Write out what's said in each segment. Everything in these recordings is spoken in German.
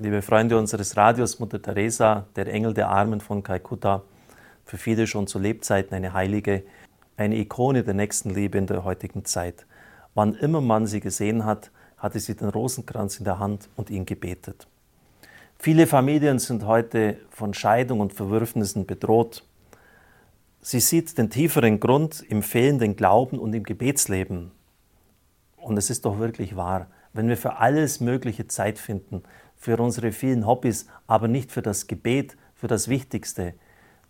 liebe Freunde unseres Radios, Mutter Teresa, der Engel der Armen von Kalkutta, für viele schon zu Lebzeiten eine Heilige, eine Ikone der Nächstenliebe in der heutigen Zeit. Wann immer man sie gesehen hat, hatte sie den Rosenkranz in der Hand und ihn gebetet. Viele Familien sind heute von Scheidung und Verwürfnissen bedroht. Sie sieht den tieferen Grund im fehlenden Glauben und im Gebetsleben. Und es ist doch wirklich wahr, wenn wir für alles Mögliche Zeit finden, für unsere vielen Hobbys, aber nicht für das Gebet, für das Wichtigste.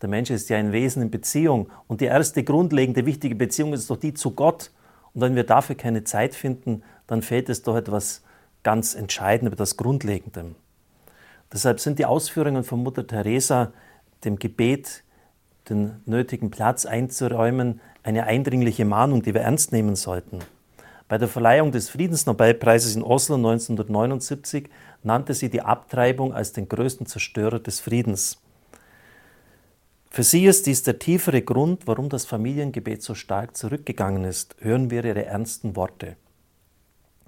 Der Mensch ist ja ein Wesen in Beziehung und die erste grundlegende wichtige Beziehung ist doch die zu Gott. Und wenn wir dafür keine Zeit finden, dann fehlt es doch etwas ganz Entscheidendes, etwas Grundlegendem. Deshalb sind die Ausführungen von Mutter Teresa, dem Gebet den nötigen Platz einzuräumen, eine eindringliche Mahnung, die wir ernst nehmen sollten. Bei der Verleihung des Friedensnobelpreises in Oslo 1979 nannte sie die Abtreibung als den größten Zerstörer des Friedens. Für sie ist dies der tiefere Grund, warum das Familiengebet so stark zurückgegangen ist. Hören wir ihre ernsten Worte.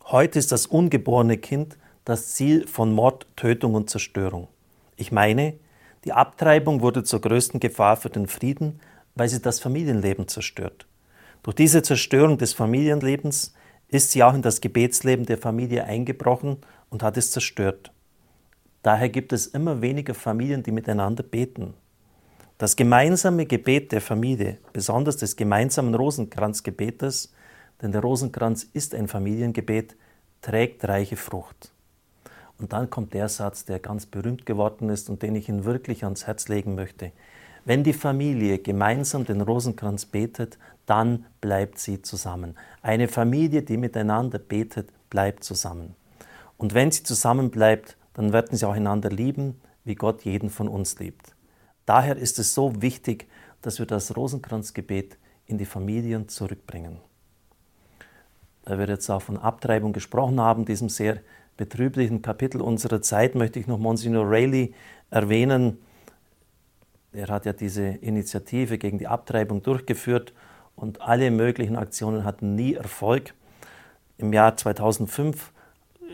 Heute ist das ungeborene Kind das Ziel von Mord, Tötung und Zerstörung. Ich meine, die Abtreibung wurde zur größten Gefahr für den Frieden, weil sie das Familienleben zerstört. Durch diese Zerstörung des Familienlebens ist sie auch in das Gebetsleben der Familie eingebrochen und hat es zerstört. Daher gibt es immer weniger Familien, die miteinander beten. Das gemeinsame Gebet der Familie, besonders des gemeinsamen Rosenkranzgebetes, denn der Rosenkranz ist ein Familiengebet, trägt reiche Frucht. Und dann kommt der Satz, der ganz berühmt geworden ist und den ich Ihnen wirklich ans Herz legen möchte. Wenn die Familie gemeinsam den Rosenkranz betet, dann bleibt sie zusammen. Eine Familie, die miteinander betet, bleibt zusammen. Und wenn sie zusammen bleibt, dann werden sie auch einander lieben, wie Gott jeden von uns liebt. Daher ist es so wichtig, dass wir das Rosenkranzgebet in die Familien zurückbringen. Da wir jetzt auch von Abtreibung gesprochen haben, diesem sehr betrüblichen Kapitel unserer Zeit möchte ich noch Monsignor Rayleigh erwähnen. Er hat ja diese Initiative gegen die Abtreibung durchgeführt und alle möglichen Aktionen hatten nie Erfolg. Im Jahr 2005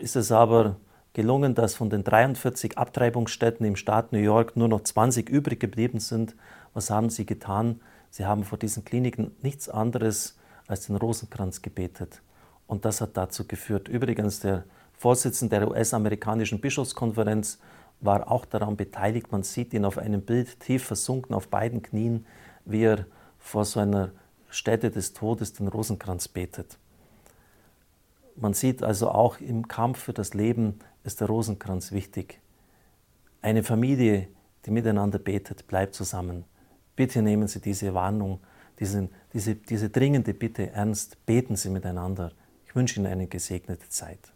ist es aber gelungen, dass von den 43 Abtreibungsstätten im Staat New York nur noch 20 übrig geblieben sind. Was haben sie getan? Sie haben vor diesen Kliniken nichts anderes als den Rosenkranz gebetet. Und das hat dazu geführt. Übrigens, der Vorsitzender der US-amerikanischen Bischofskonferenz, war auch daran beteiligt. Man sieht ihn auf einem Bild tief versunken auf beiden Knien, wie er vor so einer Stätte des Todes den Rosenkranz betet. Man sieht also auch im Kampf für das Leben ist der Rosenkranz wichtig. Eine Familie, die miteinander betet, bleibt zusammen. Bitte nehmen Sie diese Warnung, diese, diese, diese dringende Bitte ernst. Beten Sie miteinander. Ich wünsche Ihnen eine gesegnete Zeit.